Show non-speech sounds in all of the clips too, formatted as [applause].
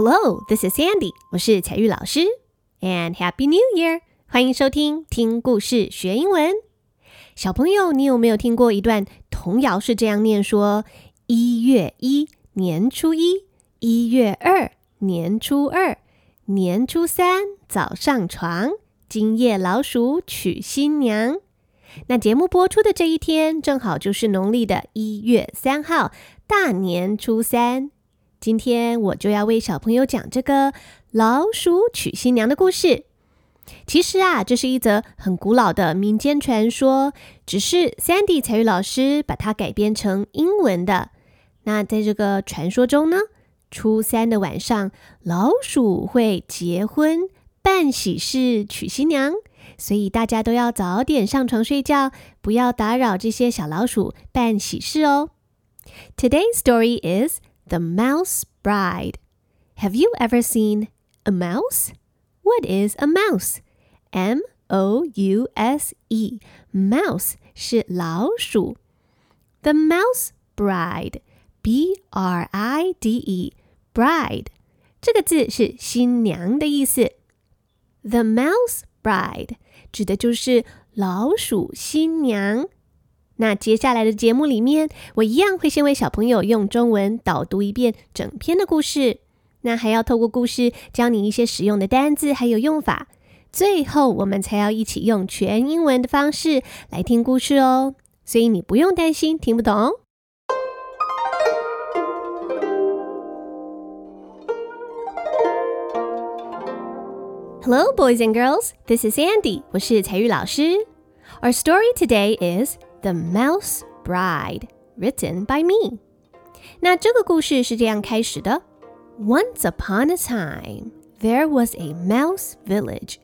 Hello, this is Sandy，我是彩玉老师，and Happy New Year！欢迎收听听故事学英文。小朋友，你有没有听过一段童谣？是这样念说：一月一，年初一；一月二，年初二；年初三，早上床。今夜老鼠娶新娘。那节目播出的这一天，正好就是农历的一月三号，大年初三。今天我就要为小朋友讲这个老鼠娶新娘的故事。其实啊，这是一则很古老的民间传说，只是 Sandy 彩玉老师把它改编成英文的。那在这个传说中呢，初三的晚上，老鼠会结婚、办喜事、娶新娘，所以大家都要早点上床睡觉，不要打扰这些小老鼠办喜事哦。Today's story is. The Mouse Bride. Have you ever seen a mouse? What is a mouse? M O U S E. Mouse 是老鼠。The Mouse Bride. B R I D E. Bride 这个字是新娘的意思。The Mouse Bride 指的就是老鼠新娘。 那接下来的节目里面，我一样会先为小朋友用中文导读一遍整篇的故事，那还要透过故事教你一些实用的单字还有用法，最后我们才要一起用全英文的方式来听故事哦，所以你不用担心听不懂。Hello, boys and girls. This is Andy. 我是彩玉老师。Our story today is. The Mouse Bride, written by me。那这个故事是这样开始的：Once upon a time, there was a mouse village。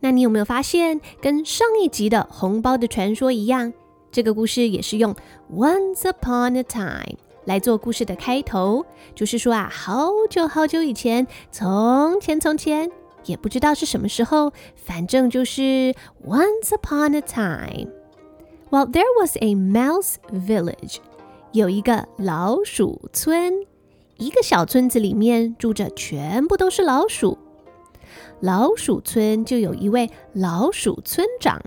那你有没有发现，跟上一集的红包的传说一样，这个故事也是用 Once upon a time 来做故事的开头，就是说啊，好久好久以前，从前从前，也不知道是什么时候，反正就是 Once upon a time。Well, there was a mouse village. 有一个老鼠村，一个小村子里面住着全部都是老鼠。老鼠村就有一位老鼠村长。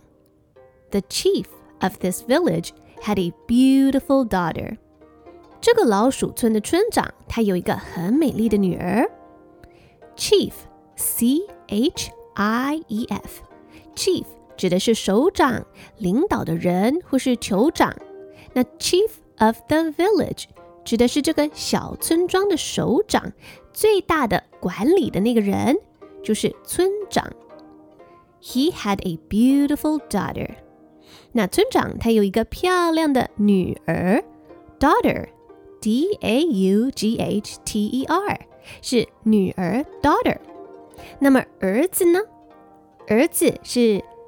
The chief of this village had a beautiful daughter. 这个老鼠村的村长，他有一个很美丽的女儿。Chief, C H I E F, chief 指的是首长、领导的人或是酋长。那 chief of the village 指的是这个小村庄的首长，最大的管理的那个人就是村长。He had a beautiful daughter。那村长他有一个漂亮的女儿，daughter，d a u g h t e r 是女儿 daughter。那么儿子呢？儿子是。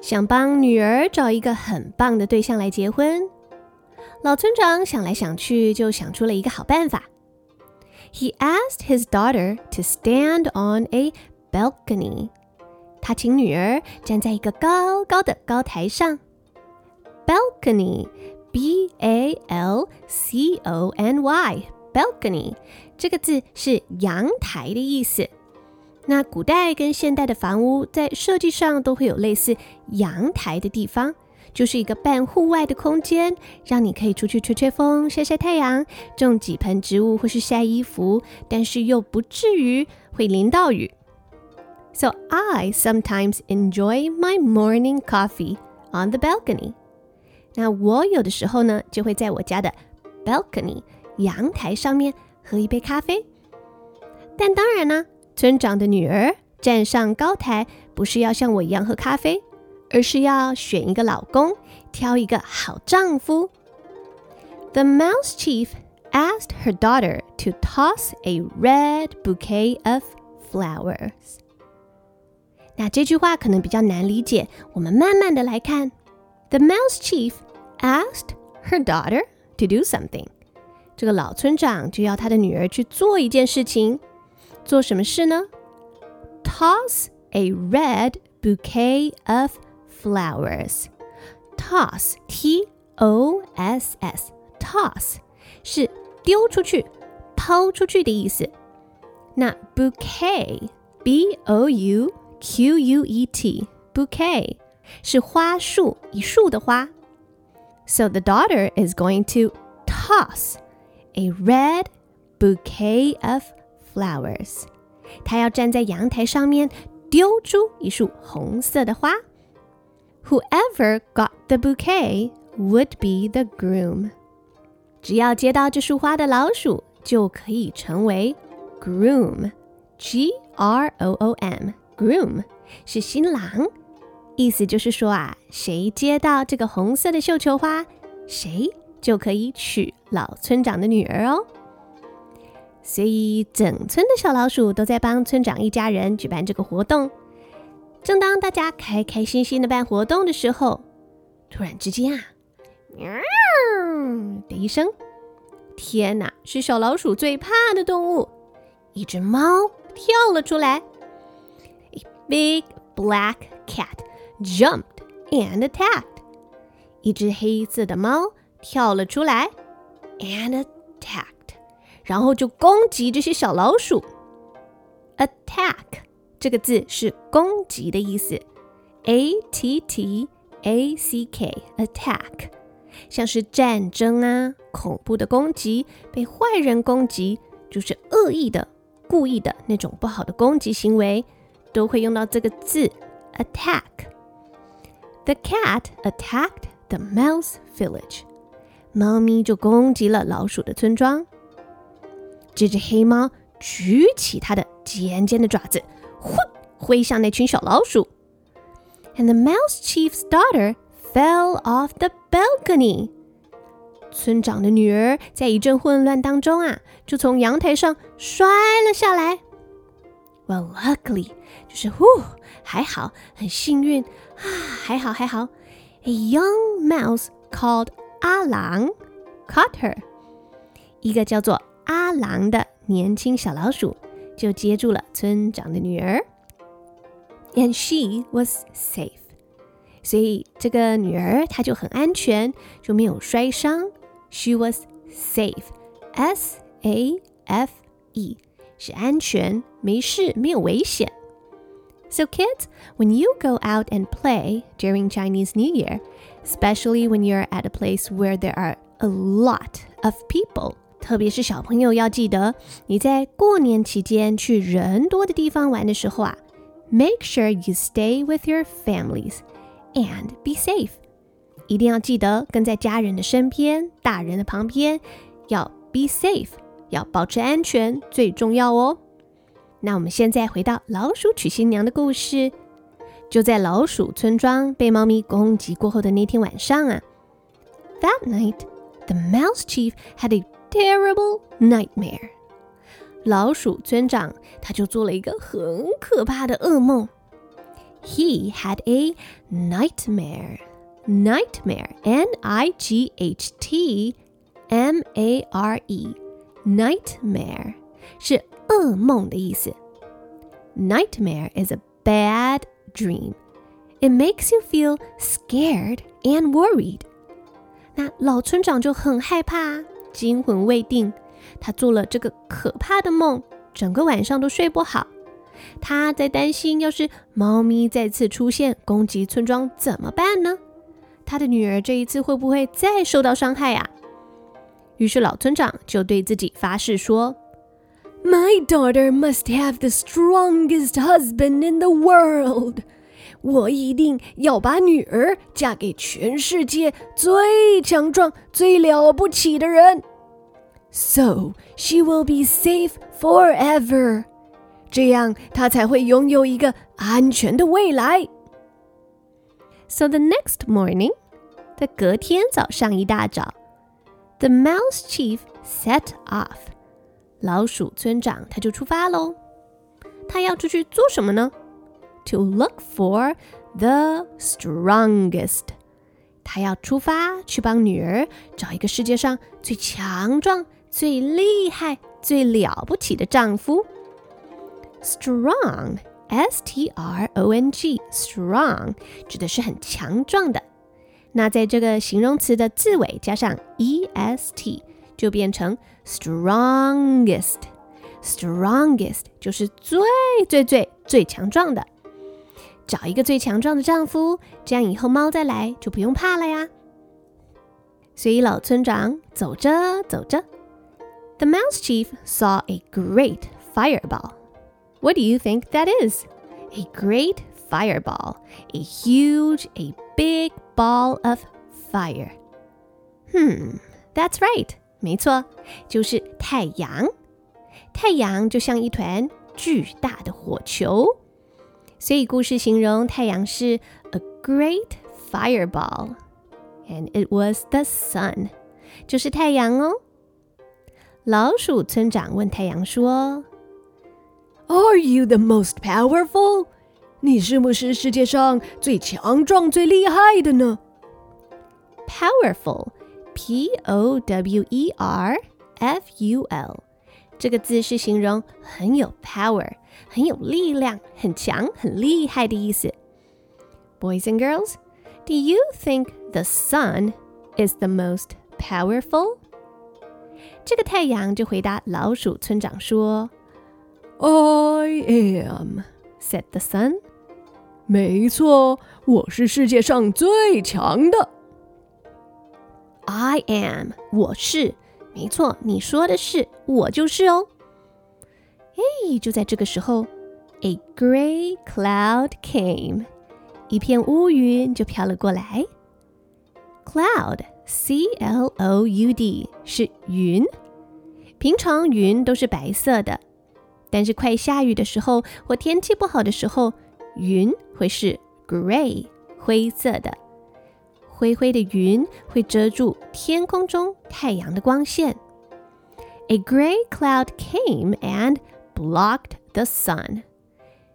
想帮女儿找一个很棒的对象来结婚，老村长想来想去，就想出了一个好办法。He asked his daughter to stand on a balcony。他请女儿站在一个高高的高台上。Balcony，B A L C O N Y，balcony 这个字是阳台的意思。那古代跟现代的房屋在设计上都会有类似阳台的地方，就是一个半户外的空间，让你可以出去吹吹风、晒晒太阳、种几盆植物或是晒衣服，但是又不至于会淋到雨。So I sometimes enjoy my morning coffee on the balcony。那我有的时候呢，就会在我家的 balcony 阳台上面喝一杯咖啡。但当然呢。村长的女儿站上高台，不是要像我一样喝咖啡，而是要选一个老公，挑一个好丈夫。The mouse chief asked her daughter to toss a red bouquet of flowers. 那这句话可能比较难理解，我们慢慢的来看。The mouse chief asked her daughter to do something。这个老村长就要他的女儿去做一件事情， 做什么事呢？Toss a red bouquet of flowers. Toss, T-O-S-S, toss 是丢出去、抛出去的意思。那 bouquet, B-O-U-Q-U-E-T, bouquet 是花束，一束的花。So the daughter is going to toss a red bouquet of flowers. 他要站在阳台上面丢出一束红色的花。Whoever got the bouquet would be the groom. 只要接到这束花的老鼠，就可以成为 groom。G R O O M groom 是新郎，意思就是说啊，谁接到这个红色的绣球花，谁就可以娶老村长的女儿哦。所以，整村的小老鼠都在帮村长一家人举办这个活动。正当大家开开心心的办活动的时候，突然之间啊，喵的一声，天哪，是小老鼠最怕的动物，一只猫跳了出来。A big black cat jumped and attacked。一只黑色的猫跳了出来，and attacked，然后就攻击这些小老鼠。Attack。这个字是攻击的意思，a t t a c k，attack，像是战争啊、恐怖的攻击、被坏人攻击，就是恶意的、故意的那种不好的攻击行为，都会用到这个字 attack。The cat attacked the mouse village，猫咪就攻击了老鼠的村庄。这只黑猫举起它的尖尖的爪子。呼，挥向那群小老鼠。And the mouse chief's daughter fell off the balcony。村长的女儿在一阵混乱当中啊，就从阳台上摔了下来。Well, luckily，就是呼，还好，很幸运啊，还好还好。A young mouse called 阿郎 caught her。一个叫做阿郎的年轻小老鼠就接住了村长的女儿，and she was safe。所以这个女儿她就很安全，就没有摔伤。She was safe，S A F E，是安全，没事，没有危险。So kids, when you go out and play during Chinese New Year, especially when you're at a place where there are a lot of people, 特别是小朋友要记得，你在过年期间去人多的地方玩的时候啊，make sure you stay with your families and be safe。一定要记得跟在家人的身边，大人的旁边，要 be safe，要保持安全，最重要哦。那我们现在回到老鼠娶新娘的故事。就在老鼠村庄被猫咪攻击过后的那天晚上啊，That night, the mouse chief had a Terrible nightmare，老鼠村长他就做了一个很可怕的噩梦。He had a nightmare. Nightmare, N-I-G-H-T-M-A-R-E, nightmare 是噩梦的意思。Nightmare is a bad dream. It makes you feel scared and worried. 那老村长就很害怕。 惊魂未定，他做了这个可怕的梦，整个晚上都睡不好。他在担心，要是猫咪再次出现攻击村庄怎么办呢？他的女儿这一次会不会再受到伤害呀？于是老村长就对自己发誓说：“My daughter must have the strongest husband in the world。”我一定要把女儿嫁给全世界最强壮、最了不起的人，so she will be safe forever。这样她才会拥有一个安全的未来。So the next morning，在隔天早上一大早，the mouse chief set off。老鼠村长他就出发喽。他要出去做什么呢？to look for the strongest。他要出发去帮女儿找一个世界上最强壮、最厉害、最了不起的丈夫。Strong, S-T-R-O-N-G, strong 指的是很强壮的。那在这个形容词的字尾加上 est，就变成 strongest。strongest 就是最最最最强壮的。 找一个最强壮的丈夫，这样以后猫再来就不用怕了呀。所以老村长走着走着，The Mouse Chief saw a great fireball. What do you think that is? A great fireball, a huge, a big ball of fire. Hmm, that's right. 没错，就是太阳。太阳就像一团巨大的火球。 所以故事形容太阳是 a great fireball，and it was the sun，就是太阳哦。老鼠村长问太阳说：“Are you the most powerful？你是不是世界上最强壮、最厉害的呢？”Powerful，P O W E R F U L，这个字是形容很有 power。 很有力量、很强、很厉害的意思。Boys and girls, do you think the sun is the most powerful? 这个太阳就回答老鼠村长说：“I am,” said the sun. 没错，我是世界上最强的。I am，我是，没错，你说的是，我就是哦。 哎，就在这个时候，a gray cloud came，一片乌云就飘了过来。Cloud，C L O U D 是云。平常云都是白色的，但是快下雨的时候或天气不好的时候，云会是 gray 灰色的。灰灰的云会遮住天空中太阳的光线。A gray cloud came and blocked the sun。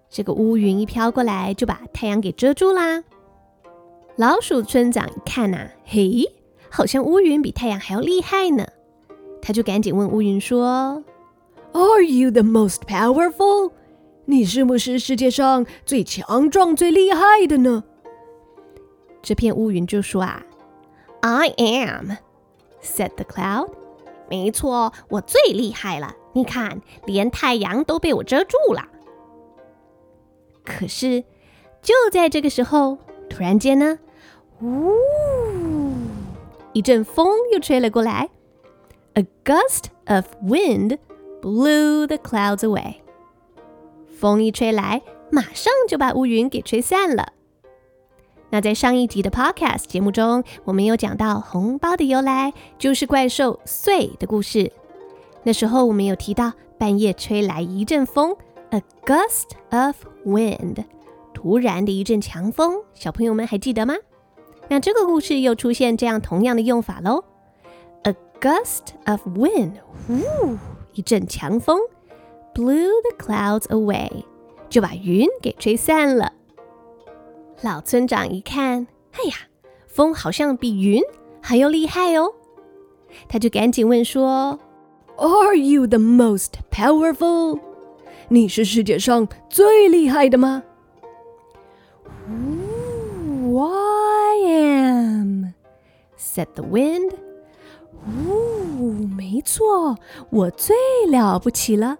这个乌云一飘过来，就把太阳给遮住啦。老鼠村长一看呐、啊，嘿，好像乌云比太阳还要厉害呢。他就赶紧问乌云说：“Are you the most powerful？你是不是世界上最强壮、最厉害的呢？”这片乌云就说啊：“I am,” said the cloud. 没错，我最厉害了。你看，连太阳都被我遮住了。可是，就在这个时候，突然间呢，呜，一阵风又吹了过来。A gust of wind blew the clouds away。风一吹来，马上就把乌云给吹散了。那在上一集的 Podcast 节目中，我们有讲到红包的由来，就是怪兽祟的故事。那时候我们有提到半夜吹来一阵风，a gust of wind，突然的一阵强风。小朋友们还记得吗？那这个故事又出现这样同样的用法喽，a gust of wind，呜，一阵强风，blew the clouds away，就把云给吹散了。老村长一看，哎呀，风好像比云还要厉害哦！他就赶紧问说：“Are you the most powerful？你是世界上最厉害的吗？”“I am,” said the wind. 呜，没错，我最了不起了！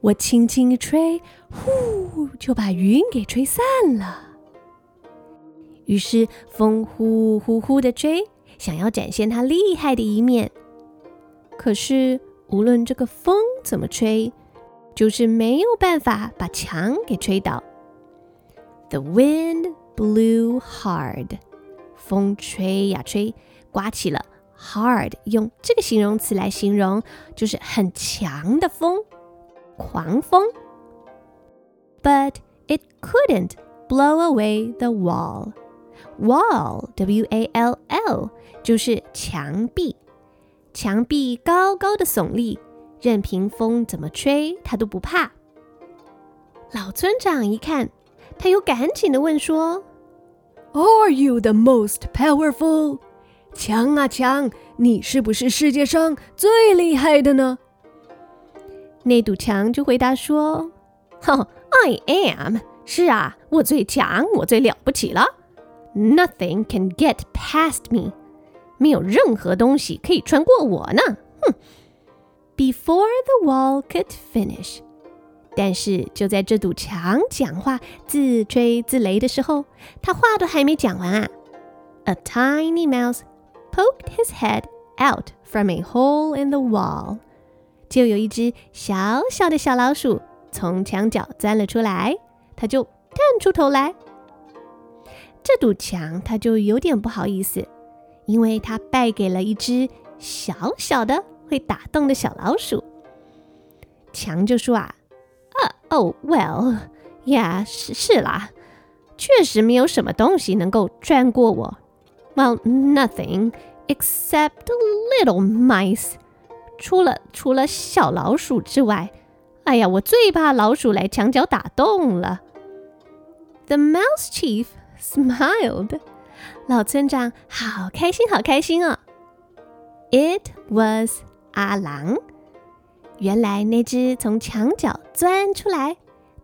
我轻轻一吹，呼，就把云给吹散了。于是风呼呼呼的吹，想要展现它厉害的一面。可是无论这个风怎么吹，就是没有办法把墙给吹倒。The wind blew hard，风吹呀吹，刮起了 hard，用这个形容词来形容，就是很强的风，狂风。But it couldn't blow away the wall. Wall, W-A-L-L，就是墙壁。墙壁高高的耸立，任凭风怎么吹，它都不怕。老村长一看，他又赶紧的问说：“Are you the most powerful？” 强啊强，你是不是世界上最厉害的呢？那堵墙就回答说：“哈，I am。是啊，我最强，我最了不起了。Nothing can get past me。没有任何东西可以穿过我呢。哼。Before the wall could finish，但是就在这堵墙讲话自吹自擂的时候，他话都还没讲完啊，A tiny mouse poked his head out from a hole in the wall。就有一只小小的小老鼠从墙角钻了出来，它就探出头来。 这堵墙，它就有点不好意思，因为它败给了一只小小的会打洞的小老鼠。墙就说啊，啊哦，Well，yeah，是是啦，确实没有什么东西能够穿过我。Well，nothing except little mice。除了除了小老鼠之外，哎呀，我最怕老鼠来墙角打洞了。The Mouse Chief smiled，老村长好开心，好开心哦。It was 阿郎，原来那只从墙角钻出来、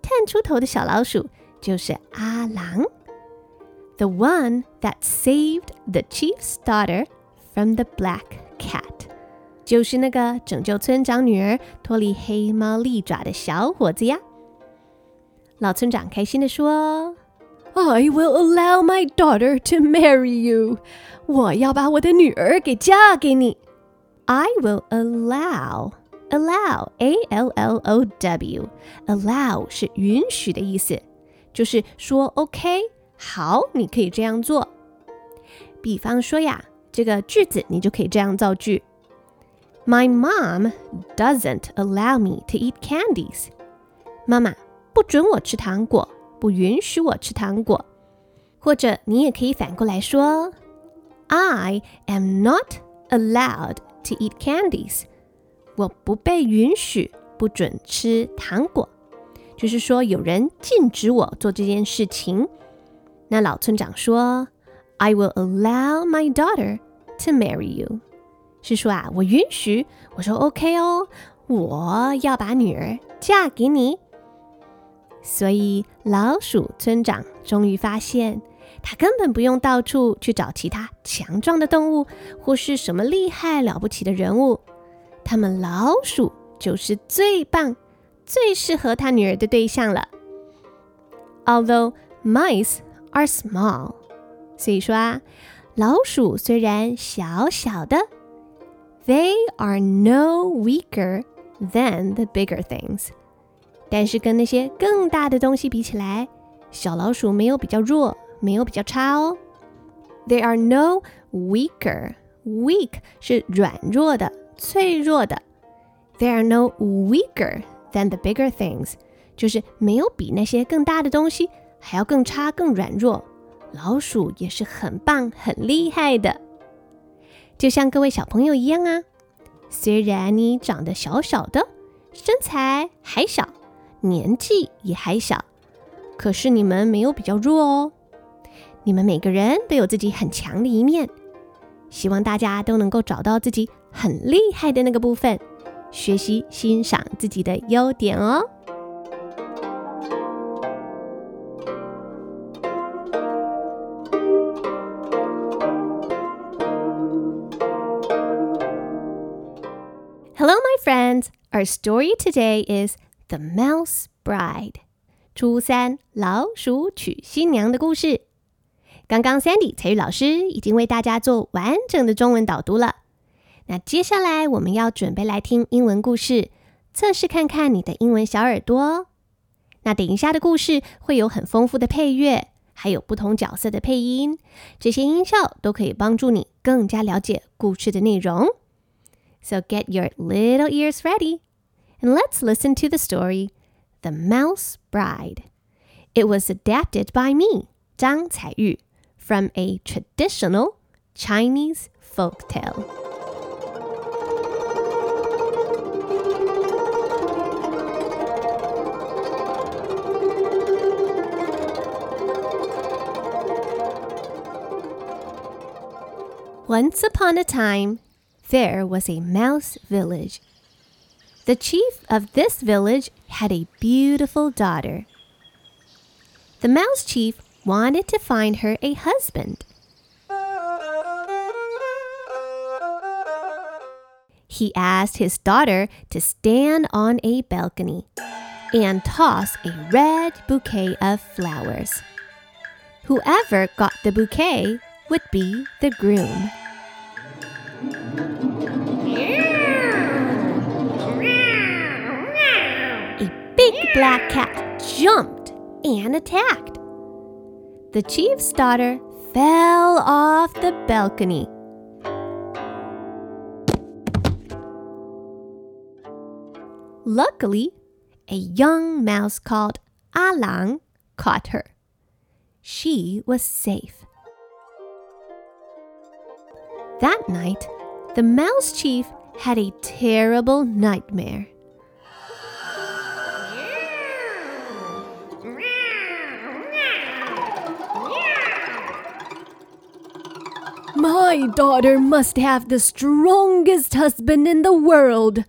探出头的小老鼠就是阿郎。The one that saved the chief's daughter from the black cat. 就是那个拯救村长女儿脱离黑猫利爪的小伙子呀！老村长开心地说 ：“I will allow my daughter to marry you。我要把我的女儿给嫁给你。I will allow allow a l l o w allow 是允许的意思，就是说 OK 好，你可以这样做。比方说呀，这个句子你就可以这样造句。” My mom doesn't allow me to eat candies. 妈妈不准我吃糖果， 不允许我吃糖果。或者你也可以反过来说，I am not allowed to eat candies. 我不被允许，不准吃糖果。就是说有人禁止我做这件事情。那老村长说，I will allow my daughter to marry you. 是说啊，我允许。我说 OK 哦，我要把女儿嫁给你。所以老鼠村长终于发现，他根本不用到处去找其他强壮的动物或是什么厉害了不起的人物，他们老鼠就是最棒、最适合他女儿的对象了。Although mice are small，所以说啊，老鼠虽然小小的。They are no weaker than the bigger things，但是跟那些更大的东西比起来，小老鼠没有比较弱，没有比较差哦。They are no weaker，weak 是软弱的、脆弱的。They are no weaker than the bigger things，就是没有比那些更大的东西还要更差、更软弱。老鼠也是很棒、很厉害的。就像各位小朋友一样啊，虽然你长得小小的，身材还小，年纪也还小，可是你们没有比较弱哦。你们每个人都有自己很强的一面，希望大家都能够找到自己很厉害的那个部分，学习欣赏自己的优点哦。Hello, my friends. Our story today is The Mouse Bride. 初三老鼠娶新娘的故事。刚刚 Sandy 彩玉老师已经为大家做完整的中文导读了。那接下来我们要准备来听英文故事，测试看看你的英文小耳朵。那等一下的故事会有很丰富的配乐，还有不同角色的配音，这些音效都可以帮助你更加了解故事的内容。So get your little ears ready and let's listen to the story The Mouse Bride. It was adapted by me, Zhang Caiyu, from a traditional Chinese folk tale. Once upon a time, there was a mouse village the chief of this village had a beautiful daughter. The mouse chief wanted to find her a husband. He asked his daughter to stand on a balcony and toss a red bouquet of flowers. Whoever got the bouquet would be the groom. Big black cat jumped and attacked. The chief's daughter fell off the balcony. Luckily, a young mouse called Alang caught her. She was safe. That night, the mouse chief had a terrible nightmare. My daughter must have the strongest husband in the world,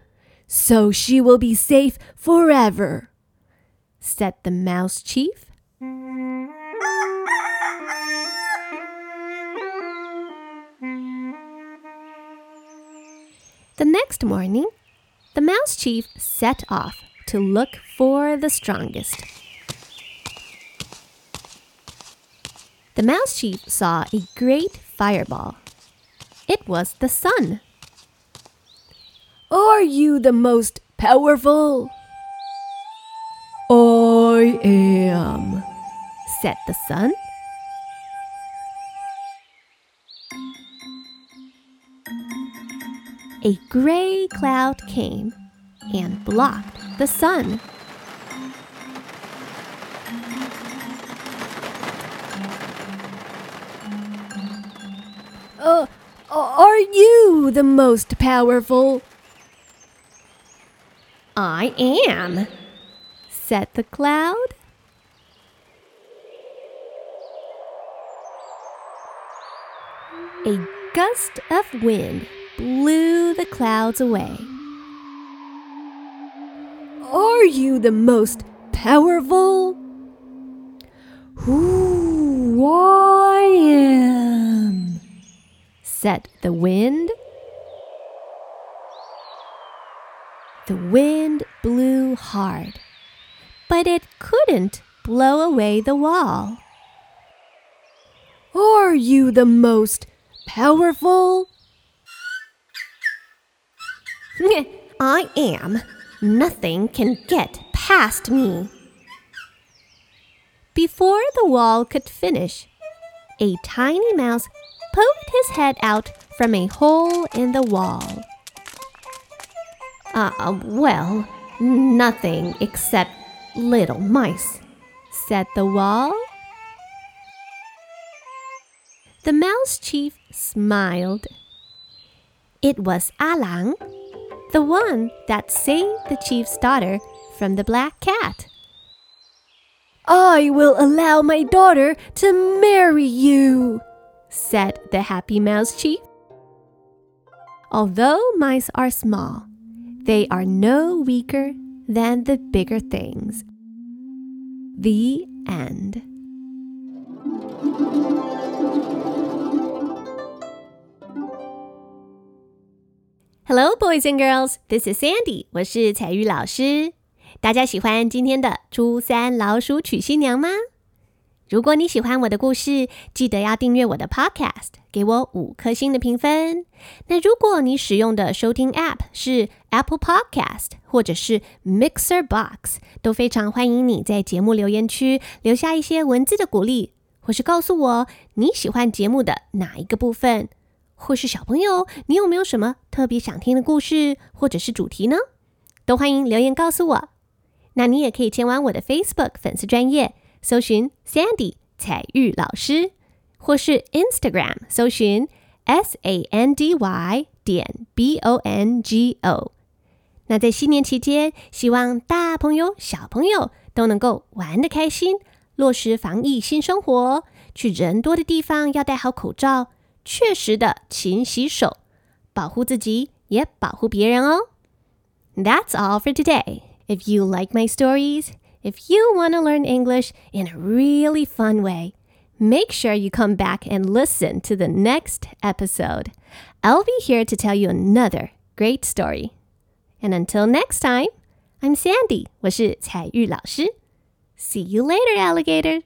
so she will be safe forever, said the mouse chief. The next morning, the mouse chief set off to look for the strongest. The mouse chief saw a great fireball. It was the sun. Are you the most powerful? I am, said the sun. A gray cloud came and blocked the sun. Are you the most powerful? I am, said the cloud. A gust of wind blew the clouds away. Are you the most powerful? Who I am, said the wind. The wind blew hard, but it couldn't blow away the wall. Are you the most powerful? [laughs] I am. Nothing can get past me. Before the wall could finish, a tiny mouse poked his head out from a hole in the wall. Uh, well, nothing except little mice, said the wall. The mouse chief smiled. It was Alang the one that saved the chief's daughter from the black cat. I will allow my daughter to marry you, said the happy mouse chief. Although mice are small, they are no weaker than the bigger things. The end. Hello, boys and girls. This is Sandy. 我是采聿老师。大家喜欢今天的初三老鼠娶新娘吗？如果你喜欢我的故事，记得要订阅我的 Podcast，给我五颗星的评分。那如果你使用的收听 App 是 Apple Podcast 或者是 Mixer Box，都非常欢迎你在节目留言区留下一些文字的鼓励，或是告诉我你喜欢节目的哪一个部分。或是小朋友，你有没有什么特别想听的故事或者是主题呢？都欢迎留言告诉我。那你也可以前往我的 Facebook 粉丝专业搜寻 Sandy 彩玉老师，或是 Instagram 搜寻 S A N D Y 点 B O N G O。那在新年期间，希望大朋友小朋友都能够玩得开心，落实防疫新生活，去人多的地方要戴好口罩。确实的勤洗手，保护自己也保护别人哦。That's all for today. If you like my stories, If you want to learn English in a really fun way, make sure you come back and listen to the next episode. I'll be here to tell you another great story. And until next time, I'm Sandy. 我是采聿老师. See you later, alligator.